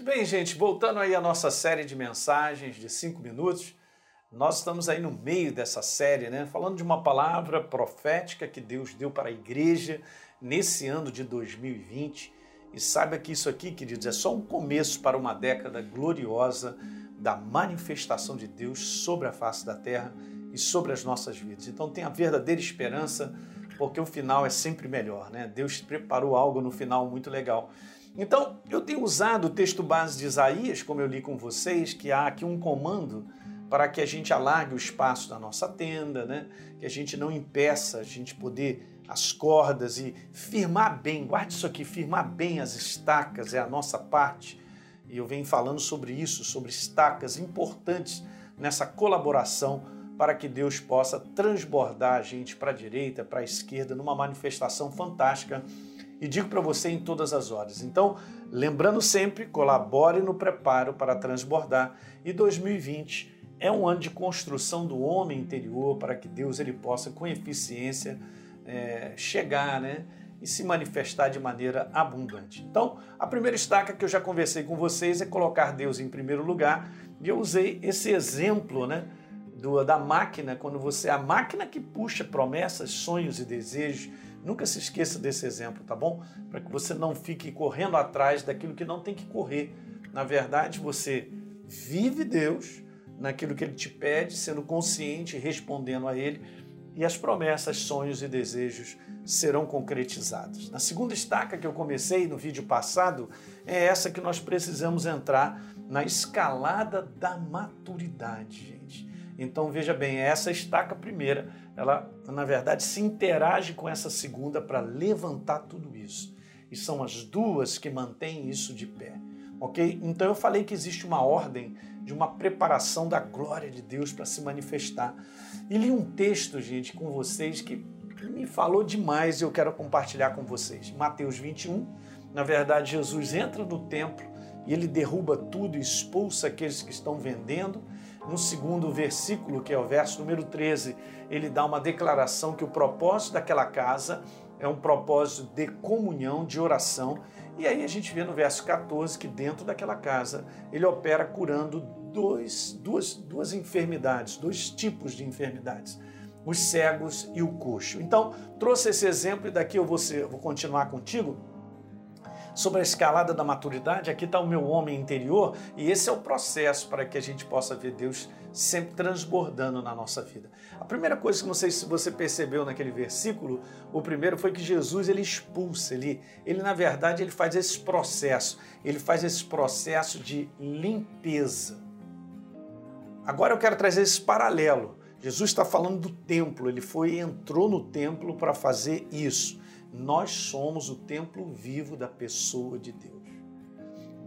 Muito bem, gente, voltando aí à nossa série de mensagens de cinco minutos, nós estamos aí no meio dessa série, né? Falando de uma palavra profética que Deus deu para a igreja nesse ano de 2020. E saiba que isso aqui, queridos, é só um começo para uma década gloriosa da manifestação de Deus sobre a face da terra e sobre as nossas vidas. Então tenha verdadeira esperança, porque o final é sempre melhor, né? Deus preparou algo no final muito legal. Então, eu tenho usado o texto base de Isaías, como eu li com vocês, que há aqui um comando para que a gente alargue o espaço da nossa tenda, né? que a gente não impeça a gente poder as cordas e firmar bem, guarde isso aqui, firmar bem as estacas é a nossa parte. E eu venho falando sobre isso, sobre estacas importantes nessa colaboração para que Deus possa transbordar a gente para a direita, para a esquerda, numa manifestação fantástica e digo para você em todas as horas. Então, lembrando sempre, colabore no preparo para transbordar e 2020 é um ano de construção do homem interior para que Deus ele possa com eficiência é, chegar, né? E se manifestar de maneira abundante. Então, a primeira estaca que eu já conversei com vocês é colocar Deus em primeiro lugar. E eu usei esse exemplo, né? Do, da máquina, quando você. A máquina que puxa promessas, sonhos e desejos Nunca se esqueça desse exemplo, tá bom? Para que você não fique correndo atrás daquilo que não tem que correr. Na verdade, você vive Deus naquilo que Ele te pede, sendo consciente, respondendo a Ele, e as promessas, sonhos e desejos serão concretizados. Na segunda estaca que eu comecei no vídeo passado, é essa que nós precisamos entrar na escalada da maturidade, gente. Então veja bem, essa estaca primeira, ela na verdade se interage com essa segunda para levantar tudo isso. E são as duas que mantêm isso de pé. Ok? Então eu falei que existe uma ordem de uma preparação da glória de Deus para se manifestar. E li um texto, gente, com vocês que me falou demais e eu quero compartilhar com vocês. Mateus 21. Na verdade, Jesus entra no templo e ele derruba tudo, expulsa aqueles que estão vendendo no segundo versículo, que é o verso número 13, ele dá uma declaração que o propósito daquela casa é um propósito de comunhão, de oração. E aí a gente vê no verso 14 que dentro daquela casa ele opera curando dois, duas, duas enfermidades, dois tipos de enfermidades, os cegos e o coxo. Então, trouxe esse exemplo e daqui eu vou, ser, vou continuar contigo sobre a escalada da maturidade, aqui está o meu homem interior, e esse é o processo para que a gente possa ver Deus sempre transbordando na nossa vida. A primeira coisa que não sei se você percebeu naquele versículo, o primeiro foi que Jesus ele expulsa, ele, ele na verdade ele faz esse processo, ele faz esse processo de limpeza. Agora eu quero trazer esse paralelo. Jesus está falando do templo, ele foi entrou no templo para fazer isso. Nós somos o templo vivo da pessoa de Deus.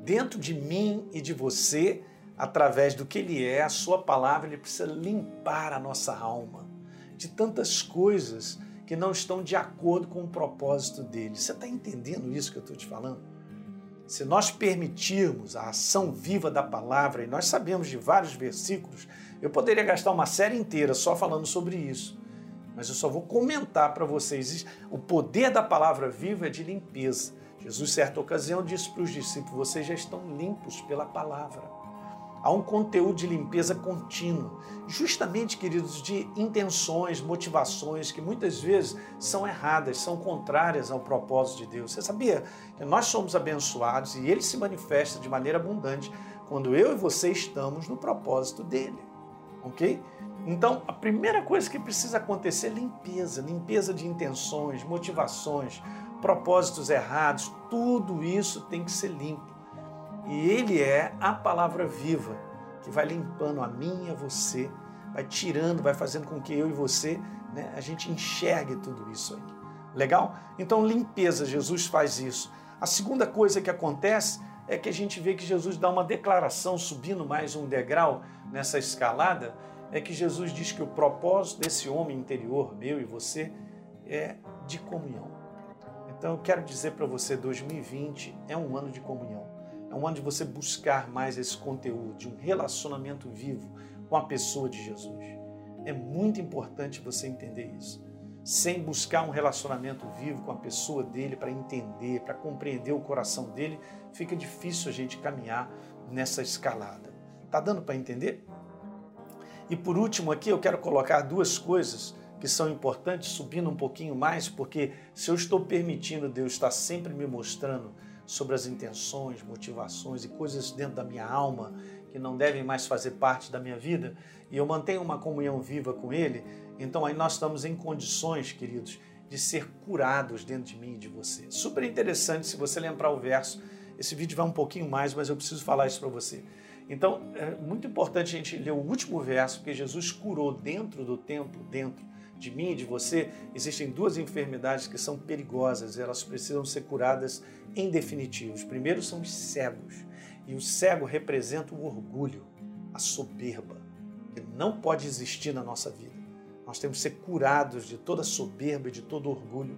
Dentro de mim e de você, através do que Ele é, a Sua palavra, Ele precisa limpar a nossa alma de tantas coisas que não estão de acordo com o propósito dele. Você está entendendo isso que eu estou te falando? Se nós permitirmos a ação viva da palavra, e nós sabemos de vários versículos, eu poderia gastar uma série inteira só falando sobre isso mas eu só vou comentar para vocês. O poder da palavra viva é de limpeza. Jesus, certa ocasião, disse para os discípulos: vocês já estão limpos pela palavra. Há um conteúdo de limpeza contínua, justamente, queridos, de intenções, motivações que muitas vezes são erradas, são contrárias ao propósito de Deus. Você sabia que nós somos abençoados e ele se manifesta de maneira abundante quando eu e você estamos no propósito dele, ok? Então, a primeira coisa que precisa acontecer é limpeza, limpeza de intenções, motivações, propósitos errados, tudo isso tem que ser limpo. E ele é a palavra viva que vai limpando a mim e a você, vai tirando, vai fazendo com que eu e você, né, a gente enxergue tudo isso aí. Legal? Então, limpeza, Jesus faz isso. A segunda coisa que acontece é que a gente vê que Jesus dá uma declaração subindo mais um degrau nessa escalada é que Jesus diz que o propósito desse homem interior, meu e você, é de comunhão. Então eu quero dizer para você, 2020 é um ano de comunhão. É um ano de você buscar mais esse conteúdo, de um relacionamento vivo com a pessoa de Jesus. É muito importante você entender isso. Sem buscar um relacionamento vivo com a pessoa dele para entender, para compreender o coração dele, fica difícil a gente caminhar nessa escalada. Tá dando para entender? E por último aqui eu quero colocar duas coisas que são importantes, subindo um pouquinho mais, porque se eu estou permitindo Deus estar sempre me mostrando sobre as intenções, motivações e coisas dentro da minha alma que não devem mais fazer parte da minha vida, e eu mantenho uma comunhão viva com Ele, então aí nós estamos em condições, queridos, de ser curados dentro de mim e de você. Super interessante se você lembrar o verso. Esse vídeo vai um pouquinho mais, mas eu preciso falar isso para você. Então, é muito importante a gente ler o último verso, porque Jesus curou dentro do templo, dentro de mim e de você. Existem duas enfermidades que são perigosas, elas precisam ser curadas em definitivo. Os primeiros são os cegos, e o cego representa o orgulho, a soberba, que não pode existir na nossa vida. Nós temos que ser curados de toda soberba e de todo orgulho.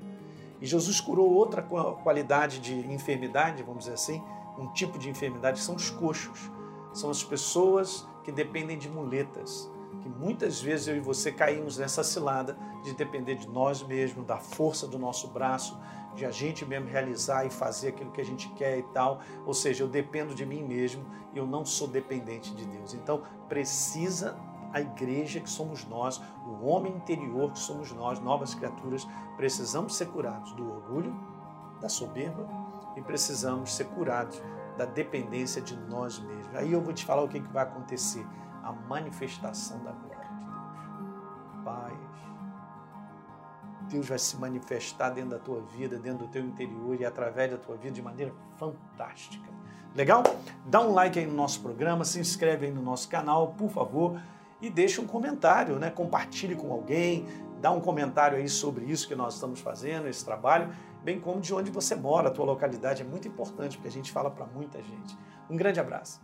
E Jesus curou outra qualidade de enfermidade, vamos dizer assim, um tipo de enfermidade, são os coxos. São as pessoas que dependem de muletas, que muitas vezes eu e você caímos nessa cilada de depender de nós mesmos, da força do nosso braço, de a gente mesmo realizar e fazer aquilo que a gente quer e tal. Ou seja, eu dependo de mim mesmo e eu não sou dependente de Deus. Então, precisa a igreja que somos nós, o homem interior que somos nós, novas criaturas, precisamos ser curados do orgulho, da soberba e precisamos ser curados da dependência de nós mesmos. Aí eu vou te falar o que vai acontecer: a manifestação da glória de Deus. Paz. Deus vai se manifestar dentro da tua vida, dentro do teu interior e através da tua vida de maneira fantástica. Legal? Dá um like aí no nosso programa, se inscreve aí no nosso canal, por favor e deixe um comentário, né? compartilhe com alguém, dá um comentário aí sobre isso que nós estamos fazendo, esse trabalho, bem como de onde você mora, a tua localidade é muito importante, porque a gente fala para muita gente. Um grande abraço.